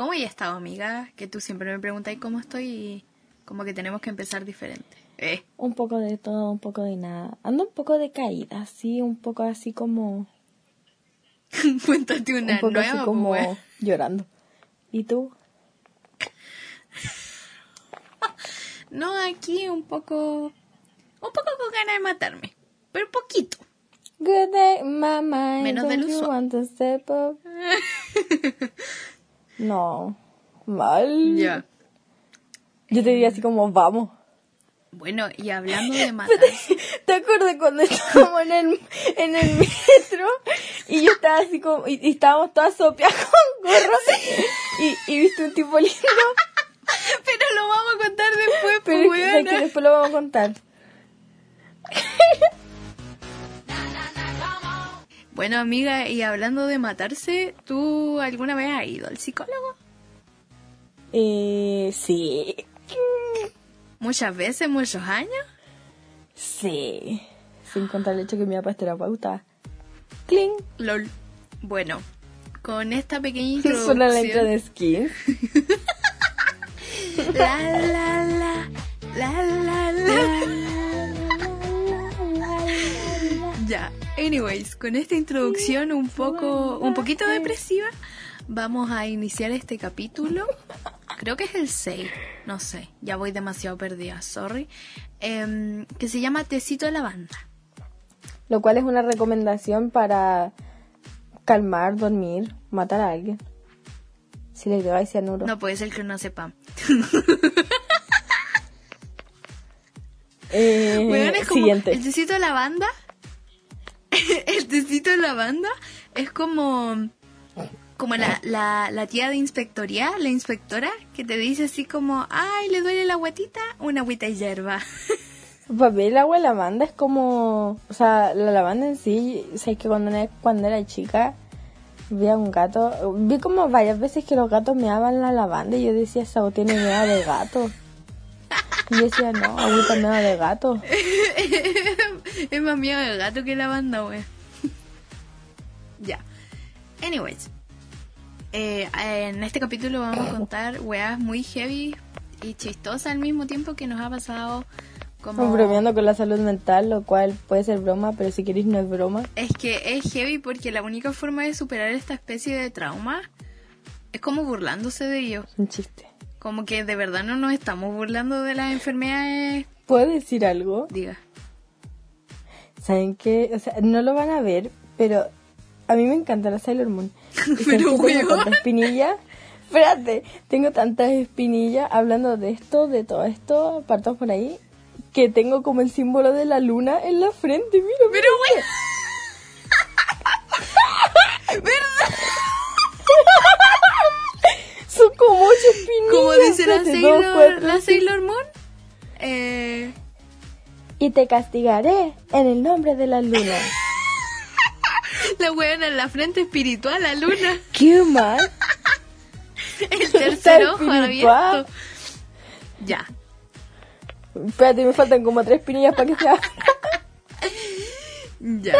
¿Cómo he estado, amiga? Que tú siempre me preguntas cómo estoy y como que tenemos que empezar diferente. Eh. Un poco de todo, un poco de nada. Ando un poco de caída, así, un poco así como... Cuéntate una un poco nueva, así po, como llorando. ¿Y tú? No, aquí un poco... Un poco con ganas de matarme. Pero poquito. Good day, mama. Menos del don't No, mal. Ya. Yo te diría así como, vamos. Bueno, y hablando de matarse... ¿Te acuerdas cuando estábamos en el, en el metro y yo estaba así como, y, y estábamos todas sopeadas con gorros y, y viste un tipo lindo? Pero lo vamos a contar después, Pero pues, es que, después lo vamos a contar. Bueno, amiga, y hablando de matarse, ¿tú alguna vez has ido al psicólogo? Eh, sí. Muchas veces, muchos años. Sí. Sin contar el hecho que mi papá es terapeuta. Cling. LOL. Bueno, con esta pequeña Suena la intro introducción... de Skin. La, la, la, la, la, la. Ya, anyways, con esta introducción un poco, un poquito depresiva, vamos a iniciar este capítulo. Creo que es el 6, no sé, ya voy demasiado perdida, sorry. Em, que se llama Tecito de Lavanda. Lo cual es una recomendación para calmar, dormir, matar a alguien. Si le agregáis cianuro. No puede ser que no sepa. Eh, Weón, es como siguiente. el tecito de lavanda. el tecito de lavanda es como como la, la, la tía de inspectoría, la inspectora, que te dice así como, ay, le duele la guatita, una agüita de hierba. Para ver el agua de lavanda es como. O sea, la lavanda en sí. O sea, es que cuando era, cuando era chica vi a un gato. Vi como varias veces que los gatos meaban la lavanda y yo decía, esa tiene mea de gato. Y yo decía, no, agüita mea de gato. es más miedo del gato que lavanda, wey. ya. Anyways. eh, en este capítulo vamos a contar weas muy heavy y chistosas al mismo tiempo que nos ha pasado como... Bromeando con la salud mental, lo cual puede ser broma, pero si queréis no es broma. Es que es heavy porque la única forma de superar esta especie de trauma es como burlándose de ellos. Es un chiste. Como que de verdad no nos estamos burlando de las enfermedades. ¿Puedo decir algo? Diga. ¿Saben qué? O sea, no lo van a ver, pero a mí me encanta la Sailor Moon. Pero, tengo weón. tantas espinillas. Espérate, tengo tantas espinillas hablando de esto, de todo esto, partamos por ahí, que tengo como el símbolo de la luna en la frente. Mira, mira. Pero. Como dice la dos, Sailor, cuatro, la. Sailor Moon. Eh, Y te castigaré en el nombre de la luna. la weona en la frente espiritual, la luna. ¿Qué mal? El tercer ojo abierto. Ya. Espérate, me faltan como tres espinillas para que sea. Ya.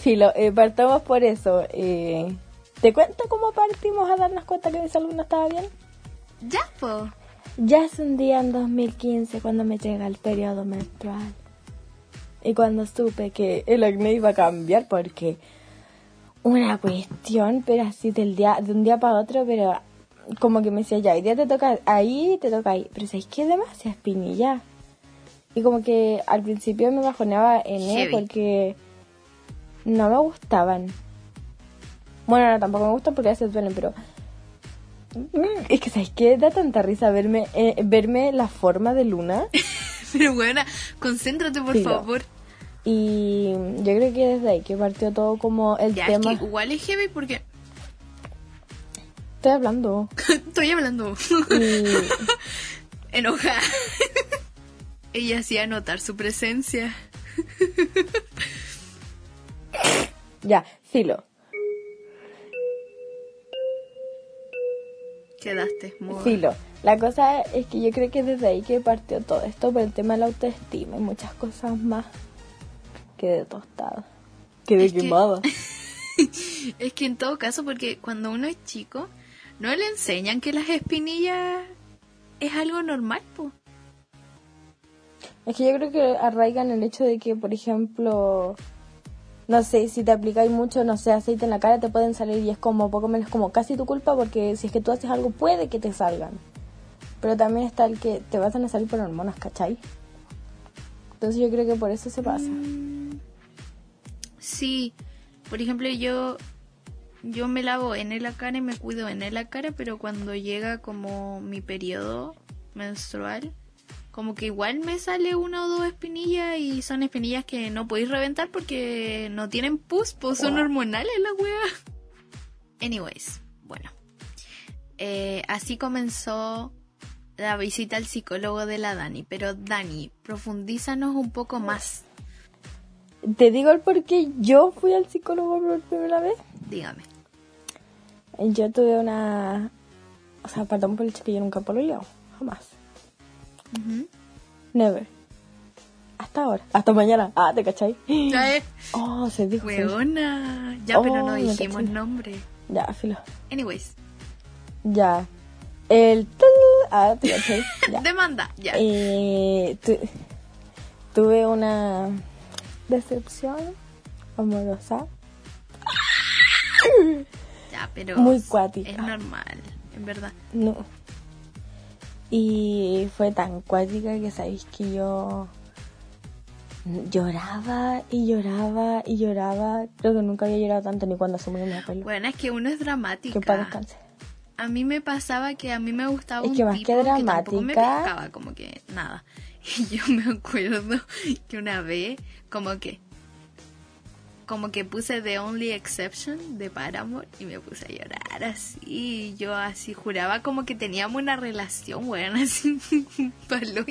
Filo, eh, partamos por eso. Eh, ¿Te cuento cómo partimos a darnos cuenta que mi salud no estaba bien? Ya, po. Ya es un día en 2015 cuando me llega el periodo menstrual. Y cuando supe que el acné iba a cambiar porque una cuestión, pero así del día, de un día para otro, pero como que me decía, ya, hoy día te toca ahí, te toca ahí. Pero ¿sabes qué? Demasiada espinilla. Y como que al principio me bajoneaba en él porque no me gustaban. Bueno, no, tampoco me gustan porque a veces duelen, pero... Mm, Es que, ¿sabes qué? Da tanta risa verme, eh, verme la forma de luna. Pero weona, concéntrate por Filo. favor. Y yo creo que desde ahí que partió todo como el Ya, es tema... que igual es heavy porque Estoy hablando. estoy hablando. Y Enojada. Ella hacía notar su presencia. ya, filo. Quedaste muda. Filo. La cosa es que yo creo que desde ahí que partió todo esto por el tema de la autoestima y muchas cosas más. Quedé tostada. Quedé Es que- quemada. Es que en todo caso, porque cuando uno es chico, no le enseñan que las espinillas es algo normal, pues. Es que yo creo que arraigan el hecho de que, por ejemplo, no sé, si te aplicáis mucho, no sé, aceite en la cara, te pueden salir y es como poco menos como casi tu culpa porque si es que tú haces algo puede que te salgan. Pero también está el que te vas a salir por hormonas, ¿cachai? Entonces yo creo que por eso se pasa. Mm, sí, por ejemplo yo yo me lavo en la cara y me cuido en la cara, pero cuando llega como mi periodo menstrual, como que igual me sale una o dos espinillas y son espinillas que no podéis reventar porque no tienen pus, pues son hormonales la wea. Anyways, bueno. Eh, así comenzó la visita al psicólogo de la Dani. Pero Dani, profundízanos un poco más. ¿Te digo el por qué yo fui al psicólogo por primera vez? Dígame. Yo tuve una... O sea, perdón por el hecho que yo nunca pololeado. Jamás. Never. Hasta ahora. Hasta mañana. Ah, ¿te cachai? Ya es. Oh, se dijo. Weona. Ya, pero no oh, dijimos nombre. Ya, filo. Anyways. Ya. El... Ah, ¿te cachai? Ya. Demanda, ya. Eh, tuve una decepción amorosa. Ya, pero... Muy cuática. Es normal, en verdad. No. Y fue tan cuática que sabéis que yo lloraba y lloraba y lloraba. Creo que nunca había llorado tanto ni cuando asumí mi pelo. Bueno, es que uno es dramática. Que para descansar. A mí me pasaba que a mí me gustaba es un que más tipo que dramática, que tampoco me pescaba, como que nada. Y yo me acuerdo que una vez, como que como que puse The Only Exception de Paramore y me puse a llorar así. Yo así juraba como que teníamos una relación, weón, así palo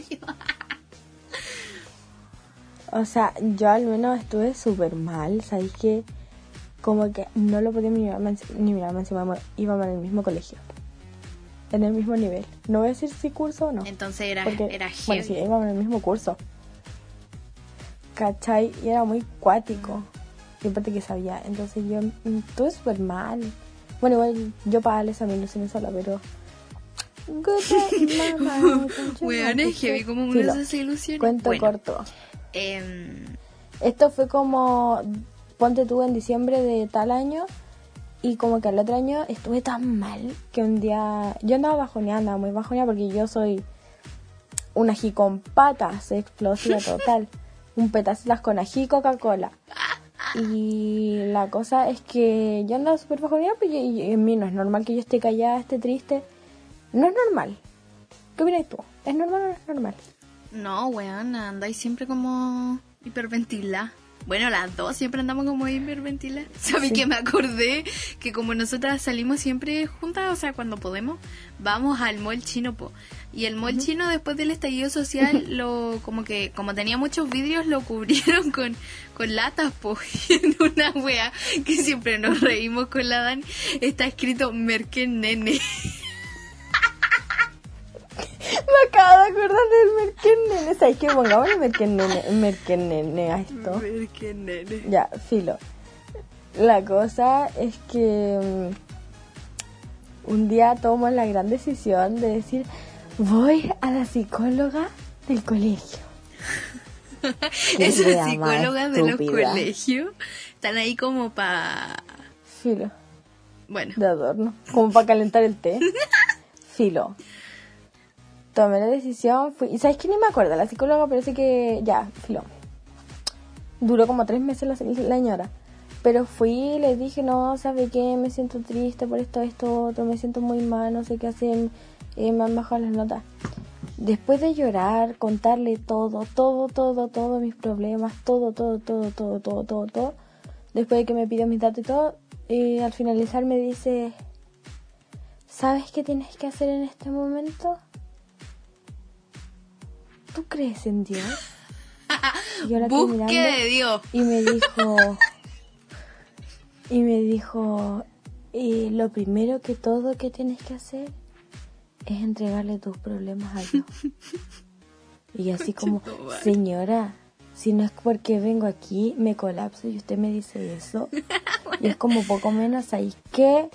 O sea, yo al menos estuve súper mal, ¿sabéis que Como que no lo podía ni mirar, ni mirar encima, íbamos en el mismo colegio. En el mismo nivel. No voy a decir si curso o no. Entonces era, era Bueno, sí, íbamos en el mismo curso. ¿Cachai? Y era muy cuático y aparte que sabía. Entonces yo mm, estuve súper mal. Bueno, igual yo para Alex a mí no se sola, pero. Weón, es vi como uno se ilusiona. Cuento corto. Em, Esto fue como. Ponte tú en diciembre de tal año. Y como que al otro año estuve tan mal que un día. Yo andaba bajoneada, andaba muy bajoneada porque yo soy una ají con patas, explosiva total. un petacitas con ají y Coca-Cola. Y la cosa es que yo ando súper bajo pues y, en mí no es normal que yo esté callada, esté triste. No es normal. ¿Qué opinas tú? ¿Es normal o no es normal? No, weón, andáis siempre como hiperventilada. Bueno, las dos siempre andamos como hiperventilas. ¿Sabes que me acordé? Que como nosotras salimos siempre juntas, o sea, cuando podemos, vamos al mall chino, po. Y el mall chino después del estallido social, lo como que como tenía muchos vidrios, lo cubrieron con, con latas, po. Y en una wea que siempre nos reímos con la Dan, está escrito Merken Nene. Me acabo de acordar del Merken ¿Sabes qué? Pongamos el Merken Nene, a esto. Merken Ya, filo. La cosa es que mm, un día tomo la gran decisión de decir, voy a la psicóloga del colegio. Esas psicólogas de los colegios están ahí como para... Filo. Bueno. De adorno. Como para calentar el té. Filo tomé la decisión, fui, y sabes que ni me acuerdo, la psicóloga parece que ya, filo. Duró como tres meses la, señora. Pero fui le dije, no, ¿sabe qué? Me siento triste por esto, esto, otro, me siento muy mal, no sé qué hacer, eh, me han bajado las notas. Después de llorar, contarle todo, todo, todo, todos mis problemas, todo, todo, todo, todo, todo, todo, todo, después de que me pidió mis datos y todo, eh, al finalizar me dice, ¿sabes qué tienes que hacer en este momento? ¿Tú crees en Dios? Y ahora Busque de Dios. Y me dijo, y me dijo, y lo primero que todo que tienes que hacer es entregarle tus problemas a Dios. y así como, señora, si no es porque vengo aquí, me colapso y usted me dice eso. y es como poco menos, ¿sabéis qué?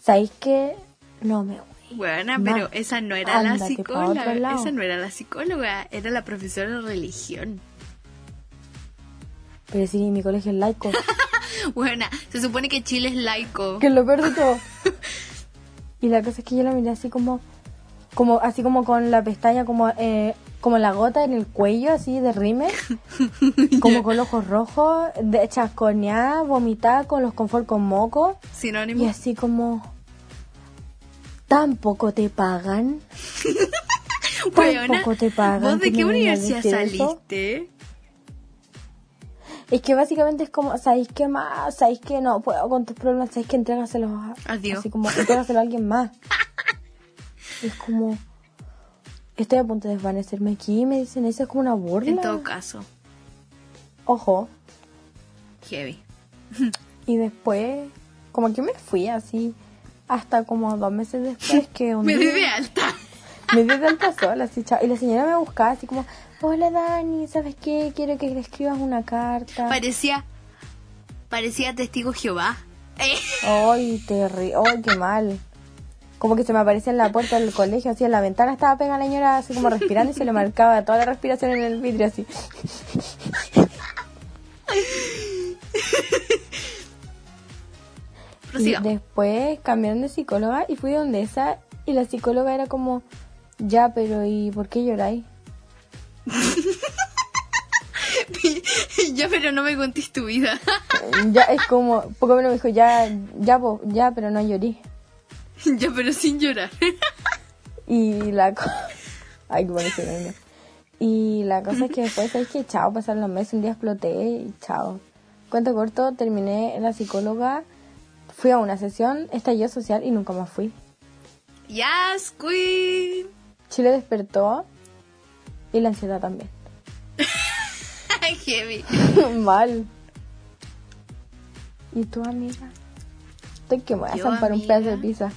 ¿Sabéis qué? No me voy. Buena, pero esa no era la ándate psicóloga. Esa no era la psicóloga, era la profesora de religión. Pero sí, mi colegio es laico. Buena, se supone que Chile es laico. que lo peor todo. Y la cosa es que yo la miré así como, como así como con la pestaña, como, eh, como la gota en el cuello, así de rime, como con los ojos rojos, de chasconeada, vomitada, con los confort con moco, Sinónimo. y así como, tampoco te pagan. Tampoco te pagan. ¿Vos de qué universidad eso. saliste? Es que básicamente es como, ¿sabéis qué más? ¿Sabéis que no puedo con tus problemas? ¿Sabéis que entrégaselos a, Adiós. Así como, entrégaselo a alguien más. es como, estoy a punto de desvanecerme aquí, me dicen, eso es como una burla. En todo caso, Ojo. heavy. Y después, como que me fui así, hasta como dos meses después que un Me di de alta. me di de alta sola, así, chao. Y la señora me buscaba así como, hola Dani, ¿sabes qué? Quiero que le escribas una carta. Parecía, parecía testigo Jehová. Eh, Ay, terri ay, qué mal. Como que se me aparecía en la puerta del colegio, así en la ventana estaba pegada la señora, así como respirando y se le marcaba toda la respiración en el vidrio, así. Y después cambiaron de psicóloga y fui donde esa y la psicóloga era como, ya, pero ¿y por qué lloráis? ya, pero no me contés tu vida. Ya es como, poco menos me dijo, ya, ya, po, ya, pero no llorí. ya, pero sin llorar. Y la cosa... Ay, qué niño. Y la cosa es que después, ¿sabes que Chao, pasaron los meses, un día exploté y chao. Cuento corto, terminé en la psicóloga, fui a una sesión, estalló social y nunca más fui. Yes, queen. Chile despertó y la ansiedad también. heavy. Mal. ¿Y tu amiga? Estoy que me voy a zampar un pedazo de pizza.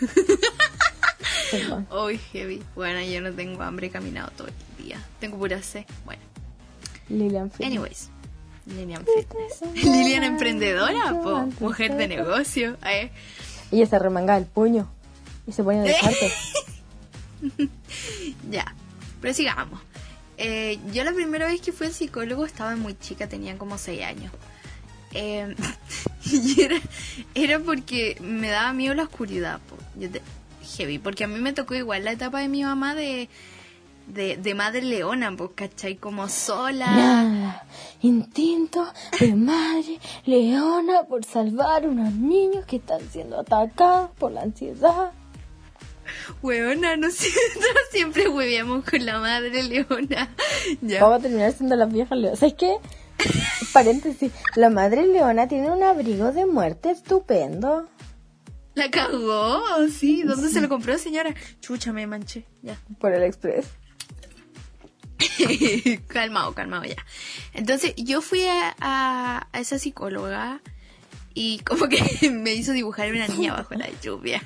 Hoy heavy. Bueno, yo no tengo hambre, he caminado todo el día. Tengo pura sed. Bueno, Lilian Fitness. anyways. Lilian Fitness. Lilian emprendedora, po. Mujer de negocio. Eh. Ella se remangaba el puño y se ponía de parte. Ya, pero sigamos. Eh, yo la primera vez que fui al psicólogo estaba muy chica, tenía como 6 años. Eh, y era, era porque me daba miedo la oscuridad. po. Yo te- heavy, porque a mí me tocó igual la etapa de mi mamá de, de, de madre leona, pues, ¿cachai? Como sola. Nada, instinto de madre leona por salvar unos niños que están siendo atacados por la ansiedad. Hueona, nosotros siempre hueveamos con la madre leona. Ya. Vamos a terminar siendo las viejas leonas. ¿Sabes qué? Paréntesis, la madre leona tiene un abrigo de muerte estupendo. La cagó, sí. ¿Dónde se lo compró, señora? Chucha, me manché. Ya. Por el express. calmado, calmado ya. Entonces yo fui a, a- a esa psicóloga y como que me hizo dibujar una niña bajo la lluvia.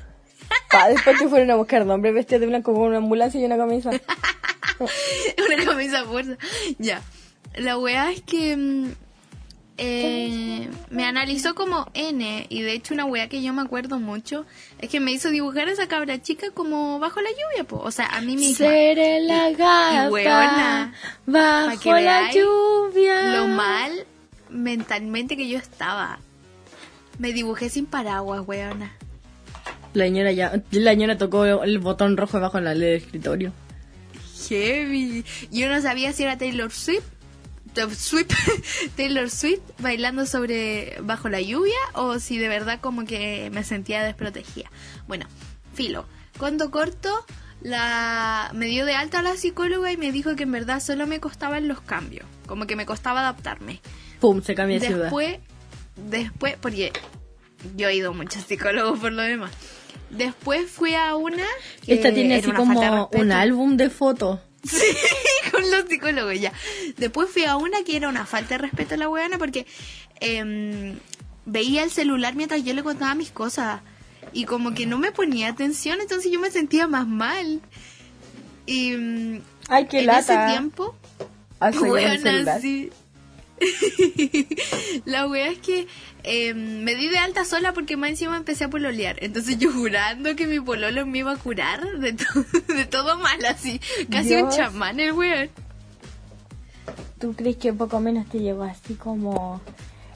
Pa, después que fueron a buscar nombre vestido de blanco con una ambulancia y una camisa. una camisa fuerza. Ya. La weá es que mm, eh, me analizó como N y de hecho una weá que yo me acuerdo mucho es que me hizo dibujar a esa cabra chica como bajo la lluvia, po. o sea, a mí misma. Seré la gata hueona, pa' bajo que la lluvia. lo mal mentalmente que yo estaba. Me dibujé sin paraguas, weona. La señora ya, la señora tocó el botón rojo debajo de la ley del escritorio. Heavy. Yo no sabía si era Taylor Swift. Taylor Swift, Taylor Swift bailando sobre bajo la lluvia o si de verdad como que me sentía desprotegida. Bueno, filo. Cuando corto, la me dio de alta a la psicóloga y me dijo que en verdad solo me costaban los cambios, como que me costaba adaptarme. Pum, se cambia de ciudad. Después, después, porque yo he ido a muchos psicólogos por lo demás. Después fui a una. que Esta tiene así como un álbum de fotos. Sí, con los psicólogos ya. Después fui a una que era una falta de respeto a la weona porque em, veía el celular mientras yo le contaba mis cosas. Y como que no me ponía atención, entonces yo me sentía más mal. Y mm, Ay, qué en lata. ese tiempo, Ah, weona, sí. la wea es que eh, me di de alta sola porque más encima empecé a pololear. Entonces yo jurando que mi pololo me iba a curar de, to- de todo mal, así. Casi un chamán el weón. ¿Tú crees que poco menos te llegó así como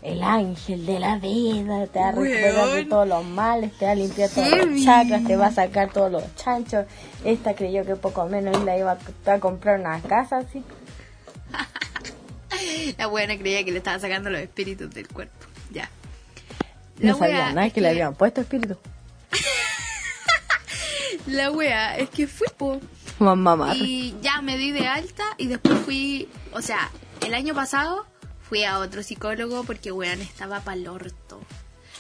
el ángel de la vida? Te va a recuperar de todos los males, te va a limpiar todos Heavy. los chakras, te va a sacar todos los chanchos. Esta creyó que poco menos la iba a, a comprar una casa así. La buena creía que le estaba sacando los espíritus del cuerpo. Ya. La No sabía nada es que le habían puesto espíritu. La wea es que fui, po. Mamá. Y ya me di de alta y después fui, o sea, el año pasado fui a otro psicólogo porque, weón, estaba para el orto.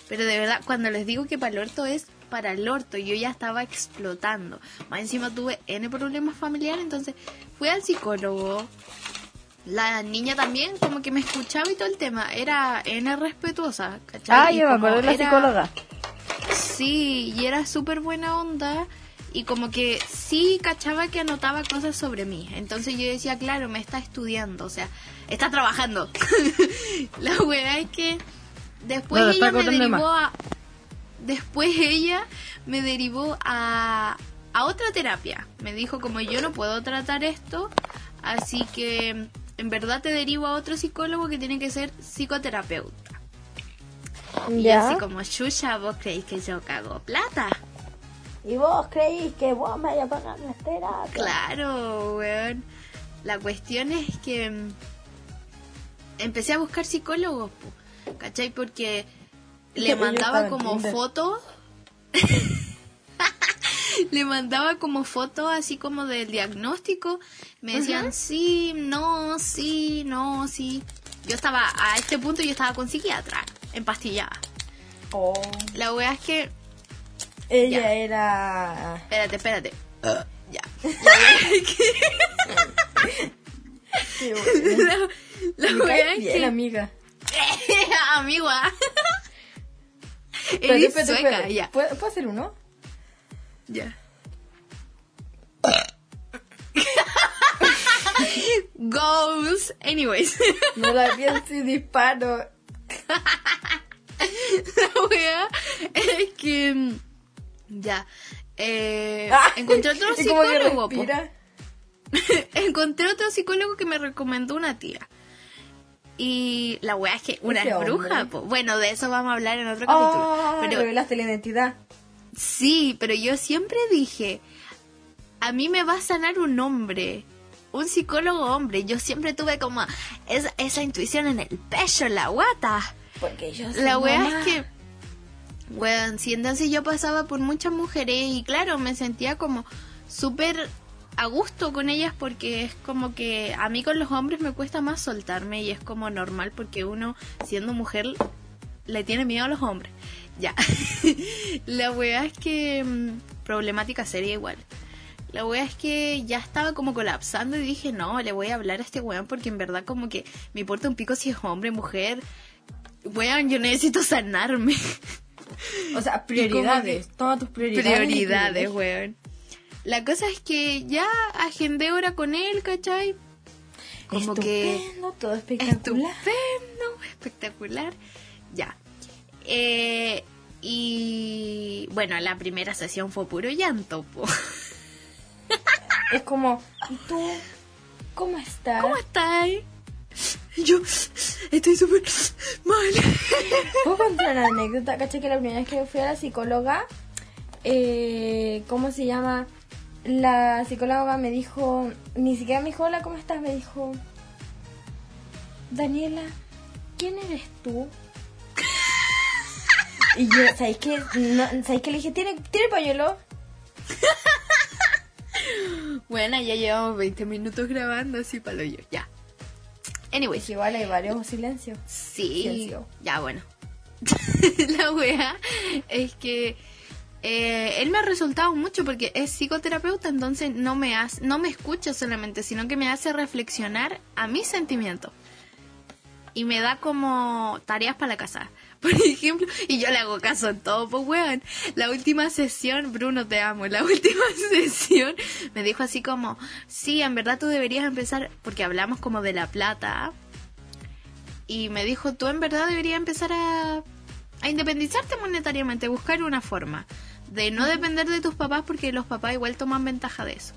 Pero de verdad, cuando les digo que para el orto es para el orto, yo ya estaba explotando. Más encima tuve N problemas familiares, entonces fui al psicólogo. La niña también como que me escuchaba y todo el tema. Era N respetuosa, ¿cachai? Ah, Y yo me como acuerdo de la era- psicóloga. Sí, y era súper buena onda y como que sí cachaba que anotaba cosas sobre mí. Entonces yo decía, claro, me está estudiando, o sea, está trabajando. La wea es que después No, ella me derivó a... Después ella me derivó a, a otra terapia. Me dijo como yo no puedo tratar esto, así que en verdad te derivo a otro psicólogo que tiene que ser psicoterapeuta. Y Ya. así como, Shusha, ¿vos creéis que yo cago plata? ¿Y vos creís que vos me vayas a pagar las terapias? Claro, weón. La cuestión es que mm, empecé a buscar psicólogos, po, ¿cachai? Porque le mandaba como fotos. le mandaba como fotos así como del diagnóstico. Me decían sí, no, sí, no, sí. Yo estaba, a este punto yo estaba con psiquiatra, empastillada. Oh. La wea es que Ella Ya. era... Espérate, espérate. ya. La wea es que. Qué bueno. La, la Me wea cae es bien, que. amiga. Amigua. Espérate, Eres sueca, ya. ¿Puedo, ¿Puedo hacer uno? Ya. Goals. Anyways. No la pienso y disparo. La wea es que. mm, Ya. Eh, Ah, encontré otro psicólogo. encontré otro psicólogo que me recomendó una tía. Y la wea es que una es bruja. po. Bueno, de eso vamos a hablar en otro capítulo. Oh, Pero revelaste la identidad. Sí, pero yo siempre dije, a mí me va a sanar un hombre. Un psicólogo hombre. Yo siempre tuve como esa, esa intuición en el pecho, en la guata. Porque yo soy La wea mamá. es que, weón, sí, entonces yo pasaba por muchas mujeres y claro, me sentía como súper a gusto con ellas porque es como que a mí con los hombres me cuesta más soltarme y es como normal porque uno siendo mujer le tiene miedo a los hombres. Ya. La wea es que mm, problemática seria igual. La wea es que ya estaba como colapsando y dije, no, le voy a hablar a este weón porque en verdad como que me importa un pico si es hombre, mujer. Weón, yo necesito sanarme. O sea, prioridades. Toma tus prioridades. Prioridades, weón. La cosa es que ya agendé hora con él, ¿cachai? Como que Estupendo, todo espectacular. estupendo, espectacular. Ya. Eh, y bueno, la primera sesión fue puro llanto, po. Es como, ¿y tú? ¿Cómo estás? ¿Cómo estás? Yo estoy súper mal. ¿Puedo contar una anécdota? ¿Cachai? Que la primera vez que fui a la psicóloga, eh, ¿cómo se llama? La psicóloga me dijo, ni siquiera me dijo, hola, ¿cómo estás? Me dijo, Daniela, ¿quién eres tú? Y yo, ¿sabéis qué? No, ¿Sabéis qué le dije? ¿Tiene, ¿tiene pañuelo? Bueno, ya llevamos 20 minutos grabando así para yo. Ya. Anyways, Pues igual hay varios silencios. Sí, Silencio. ya bueno. la wea es que eh, él me ha resultado mucho porque es psicoterapeuta, entonces no me hace, no me escucha solamente, sino que me hace reflexionar a mis sentimientos. Y me da como tareas para la casa. Por ejemplo, y yo le hago caso en todo, pues weón. La última sesión, Bruno, te amo. La última sesión me dijo así como, sí, en verdad tú deberías empezar, porque hablamos como de la plata y me dijo, tú en verdad deberías empezar a, a independizarte monetariamente, buscar una forma de no depender de tus papás porque los papás igual toman ventaja de eso.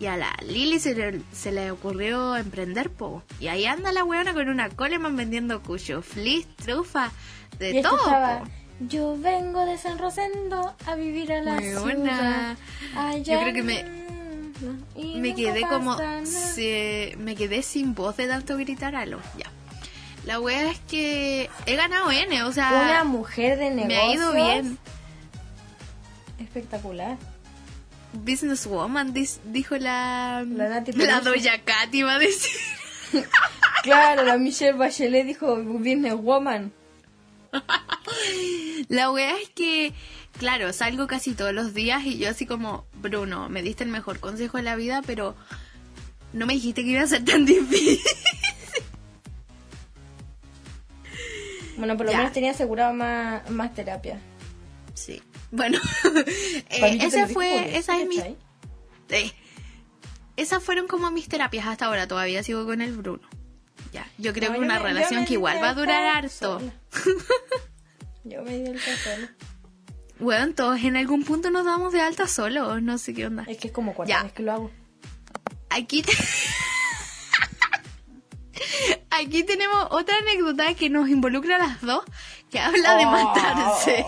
Y a la Lili se le, se le ocurrió emprender, po. Y ahí anda la weona con una coleman vendiendo cuyo, flis, trufa, de Y todo, estaba. Yo vengo de San Rosendo a vivir a la Weona. ciudad. Allá Yo creo que me- y Me quedé como... se- me quedé sin voz de tanto gritar a lo. Ya. La wea es que he ganado N, o sea... Una mujer de negocios. me ha ido bien. Espectacular. Businesswoman, dijo la... La Nati la. Doña Cat iba a decir. Claro, la Michelle Bachelet dijo Business Woman. La wea es que, claro, salgo casi todos los días y yo así como, Bruno, me diste el mejor consejo de la vida, pero no me dijiste que iba a ser tan difícil. Bueno, por lo Ya. menos tenía asegurado más, más terapia. Sí. Bueno, eh, por fue, esa es mi... eh, esas fueron como mis terapias hasta ahora, todavía sigo con el Bruno. Ya, yo creo No, que yo una me- relación que igual va a durar harto. sola. Yo me di el café. Bueno, todos en algún punto nos damos de alta solos, no sé qué onda. Es que es como cuarta Ya. vez que lo hago. Aquí, te- Aquí tenemos otra anécdota que nos involucra a las dos, que habla de Oh. matarse.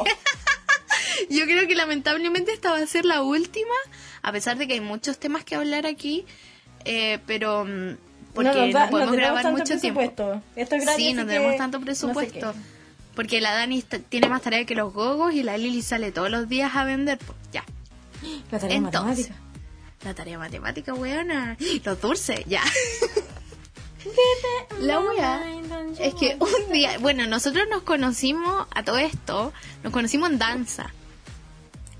Yo creo que lamentablemente esta va a ser la última, a pesar de que hay muchos temas que hablar aquí, eh, pero mm, porque no, nos da- no podemos grabar mucho tiempo. presupuesto. Esto es Sí, no tenemos tanto no sé presupuesto. porque la Dani tiene más tarea que los gogos y la Lili sale todos los días a vender. Pues ya. La tarea Entonces, matemática. la tarea matemática, weona. Los dulces, ya. La wea es que un día, bueno, nosotros nos conocimos a todo esto, nos conocimos en danza.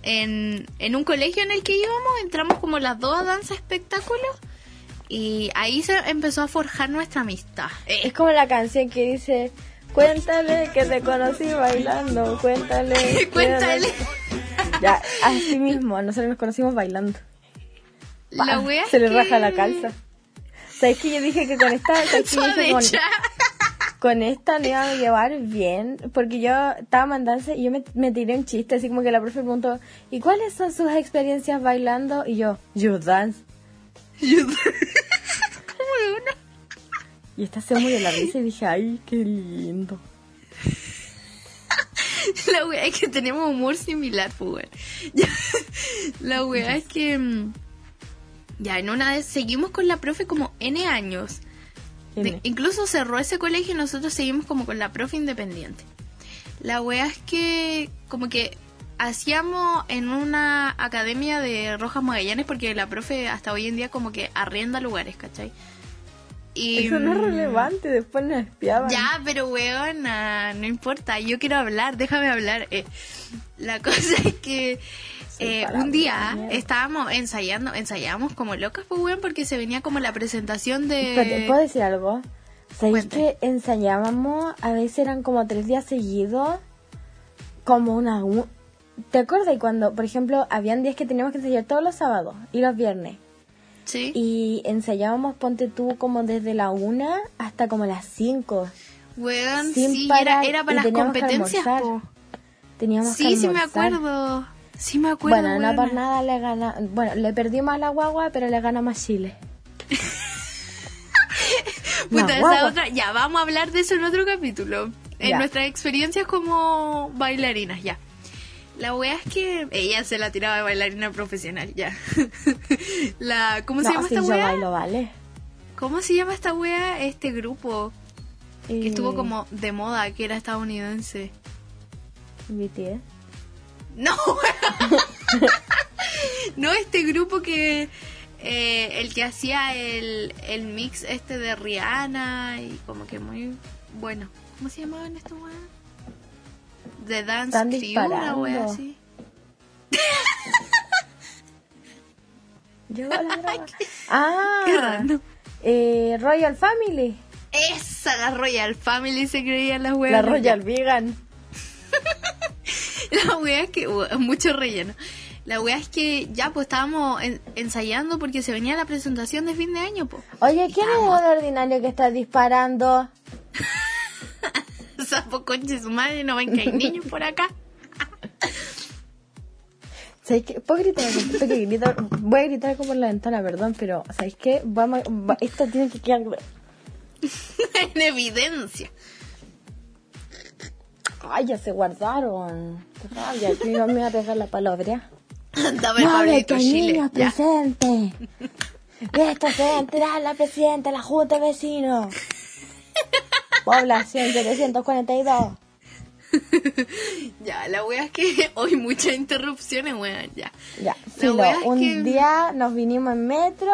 En, en un colegio en el que íbamos, entramos como las dos a danza espectáculo y ahí se empezó a forjar nuestra amistad. Es como la canción que dice, cuéntale que te conocí bailando, cuéntale. Cuéntale. Ya, así mismo, nosotros nos conocimos bailando. la wea Se le raja la calza. ¿Sabes que yo dije que con esta, ¿sabes que dije con. Con esta no iba a llevar bien? Porque yo estaba mandando y yo me, me tiré un chiste, así como que la profe preguntó, ¿y cuáles son sus experiencias bailando? Y yo, you dance. Weona. Y esta se murió la risa y dije, ay, qué lindo. La wea es que tenemos humor similar, pues. La wea es que. mm, Ya, en una vez seguimos con la profe como N años. De- incluso cerró ese colegio y nosotros seguimos como con la profe independiente. La wea es que, como que hacíamos en una academia de Rojas Magallanes, porque la profe hasta hoy en día como que arrienda lugares, ¿cachai? Y, Eso no es mm, relevante, después nos espiaban. ya, pero weona, no importa, yo quiero hablar, déjame hablar. Eh, la cosa es que eh, un día estábamos ensayando, ensayábamos como locas, pues weón, porque se venía como la presentación de... ¿Puedo decir algo? ¿Sabéis que ensayábamos? A veces eran como tres días seguidos. Como una... ¿Te acuerdas cuando, por ejemplo, habían días que teníamos que ensayar todos los sábados y los viernes? Sí. Y ensayábamos, ponte tú, como desde la una hasta como las cinco. Weón, sí, parar, era, era para las competencias, po. Teníamos que Sí, sí me acuerdo. Sí me acuerdo, Bueno, no weona. por nada le gana... Bueno, le perdimos a la guagua, pero le gana más Chile. Puta, esa guagua. otra... Ya, vamos a hablar de eso en otro capítulo. En Ya. nuestras experiencias como bailarinas, ya. La wea es que ella se la tiraba de bailarina profesional, ya. la, ¿Cómo se No, llama si esta yo wea? bailo, ¿vale? ¿Cómo se llama esta wea? Este grupo que estuvo Eh, como de moda, que era estadounidense. BTS. No, no este grupo que eh, el que hacía el, el mix este de Rihanna y como que muy bueno. ¿Cómo se llamaban estos weas? The Dance Están Crew, una wea así. Llegó la ah, eh, Royal Family. Esa, la Royal Family se creían las weas. La Royal Vegan. La wea es que, mucho relleno. La wea es que ya pues estábamos en- ensayando porque se venía la presentación de fin de año, pues. Oye, ¿quién es el ordinario que está disparando? pasa, po conche su madre? ¿No ven que hay niños por acá? ¿Sabéis qué? ¿Puedo gritar? Que Voy a gritar como en la ventana, perdón, pero ¿sabéis qué? Vamos, va- esto tiene que quedar... en evidencia. Ay, ya se guardaron. Qué rabia, que me voy a pegar la palabra. Dame el Pablito Chile. De esto se enterar la presidenta de la Junta de Vecinos. Población 742. Ya, la wea es que hoy muchas interrupciones, weón, ya. Ya, filo, wea es un que- día nos vinimos en metro.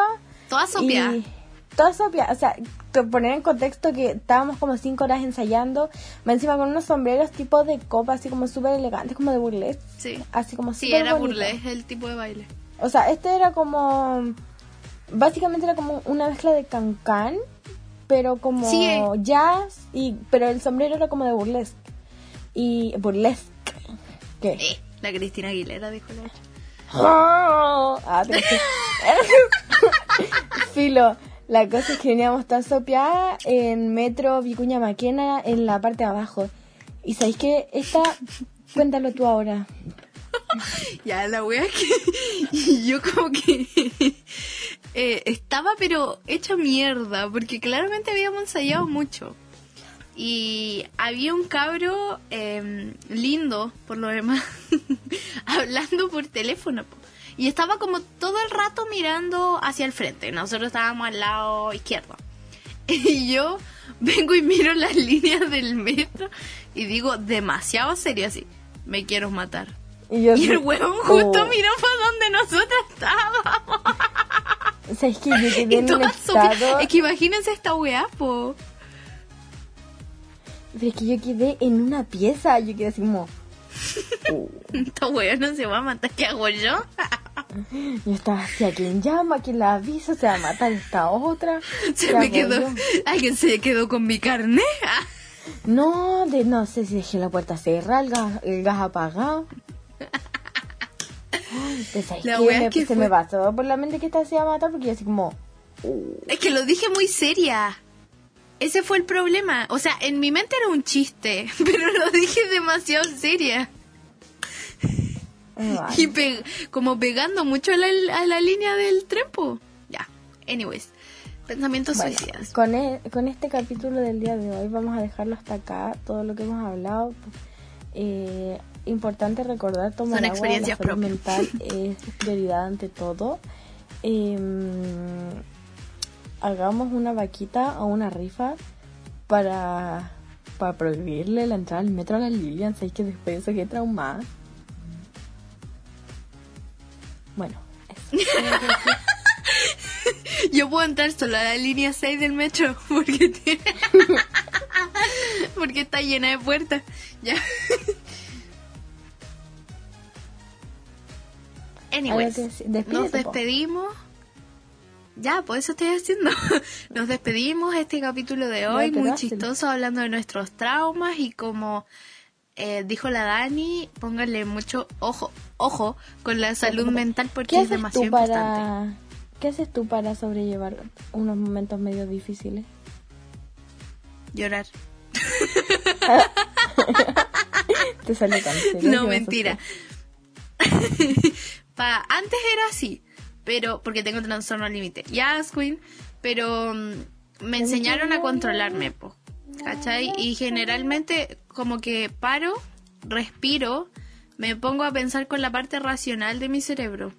Toda sopia. Y todo sopia, o sea, te poner en contexto que estábamos como cinco horas ensayando, encima con unos sombreros tipo de copa, así como súper elegantes, como de burlesque, Sí. así como Sí, era burlesque el tipo de baile. O sea, este era como, básicamente era como una mezcla de cancán, pero como Sí. jazz, y pero el sombrero era como de burlesque. Y burlesque. ¿Qué? Eh, la Cristina Aguilera dijo la Ah, pero es que- Filo, la cosa es que veníamos tan sopeada en metro Vicuña Maquena en la parte de abajo. Y sabéis que esta, cuéntalo tú ahora. Ya, la wea es que yo como que eh, estaba pero hecha mierda, porque claramente habíamos ensayado mucho. Y había un cabro eh, lindo, por lo demás, hablando por teléfono. po. Y estaba como todo el rato mirando hacia el frente. Nosotros estábamos al lado izquierdo. Y yo vengo y miro las líneas del metro y digo demasiado serio así. Me quiero matar. Y yo Y el huevón justo oh. miró para donde nosotros estábamos. ¿Sabes que yo quedé en un estado... Es que imagínense esta weá, po. Pero es que yo quedé en una pieza, yo quedé así como... Esta weá no se va a matar. ¿Qué hago yo? Yo estaba así, ¿a quién llama? ¿A quién la avisa? ¿Se va a matar esta otra? Se ¿Qué me quedó. yo? Alguien se quedó con mi carne. No, de, no sé si dejé la puerta cerrada, el gas, el gas apagado. Ay, pues, ¿sabes La wea Me- que se fue- me pasó por la mente que esta se iba a matar porque yo así como... Es que lo dije muy seria. Ese fue el problema. O sea, en mi mente era un chiste, pero lo dije demasiado seria. Ay, Y pe- como pegando mucho a la, a la línea del trepo. Ya. Anyways. Pensamientos Bueno, suicidas. con, e- con este capítulo del día de hoy vamos a dejarlo hasta acá, todo lo que hemos hablado. Eh, importante recordar tomar Son agua, la salud mental es prioridad ante todo. Eh, hagamos una vaquita o una rifa para, para prohibirle la entrada al metro a la Lilian. Sabéis que después de eso quedé traumada. Bueno, eso. Yo puedo entrar solo a la línea 6 del metro porque tiene... porque está llena de puertas. Ya. Anyways, nos despedimos. Ya, por eso estoy haciendo. Nos despedimos este capítulo de hoy, muy chistoso, hablando de nuestros traumas y como eh, dijo la Dani, pónganle mucho ojo, ojo con la salud mental porque ¿Qué es demasiado tú importante. para qué haces tú para sobrellevar unos momentos medio difíciles? Llorar. Te tan serio No, me mentira. Pa, antes era así, pero porque tengo trastorno límite. Ya, Queen, pero mm, me enseñaron a controlarme, po, ¿cachai? Y generalmente como que paro, respiro, me pongo a pensar con la parte racional de mi cerebro.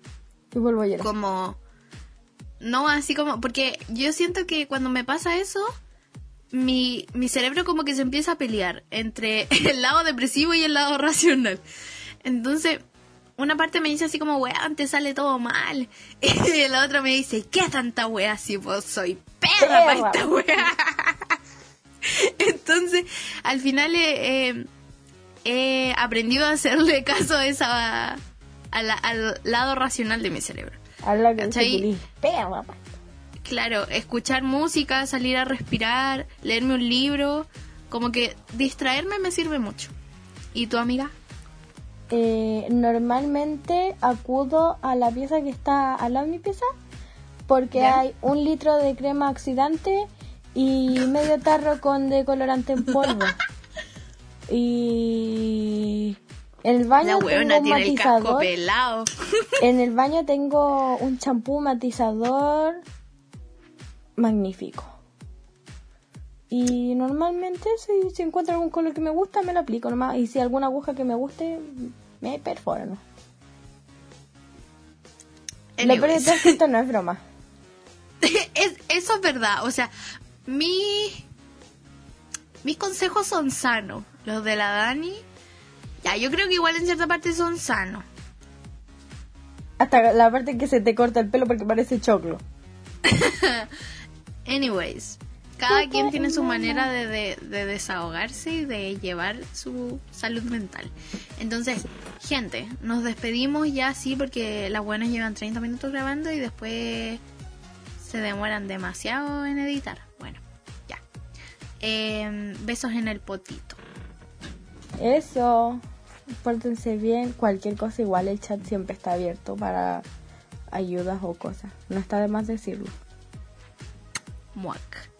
Y vuelvo a llorar. Como, no así como, porque yo siento que cuando me pasa eso, mi, mi cerebro como que se empieza a pelear entre el lado depresivo y el lado racional. Entonces, una parte me dice así como, weón, te sale todo mal. Y la otra me dice, ¿qué tanta weá si vos soy perra para esta weá? Entonces, al final eh, eh, he aprendido a hacerle caso a esa, a la- al lado racional de mi cerebro. Habla que. Claro, escuchar música, salir a respirar, leerme un libro, como que distraerme me sirve mucho. ¿Y tu amiga? Eh, normalmente acudo a la pieza que está al lado de mi pieza porque Ya. hay un litro de crema oxidante y medio tarro con decolorante en polvo. Y en el baño La tengo el casco matizador. pelado. En el baño tengo un champú matizador magnífico. Y normalmente si, si encuentro algún color que me gusta, me lo aplico nomás. Y si alguna aguja que me guste, me perfora, ¿no? Lo peor de Anyways. todo es que esto no es broma. Es- eso es verdad. O sea, mi, mis consejos son sanos. Los de la Dani, ya, yo creo que igual en cierta parte son sanos. Hasta la parte que se te corta el pelo porque parece choclo. Anyways, cada quien tiene su manera de, de- de desahogarse y de llevar su salud mental. Entonces, gente, nos despedimos ya sí porque las buenas llevan 30 minutos grabando y después se demoran demasiado en editar. Bueno, ya. Em, besos en el potito. Eso. Pórtense bien. Cualquier cosa, igual el chat siempre está abierto para ayudas o cosas. No está de más decirlo. Muac.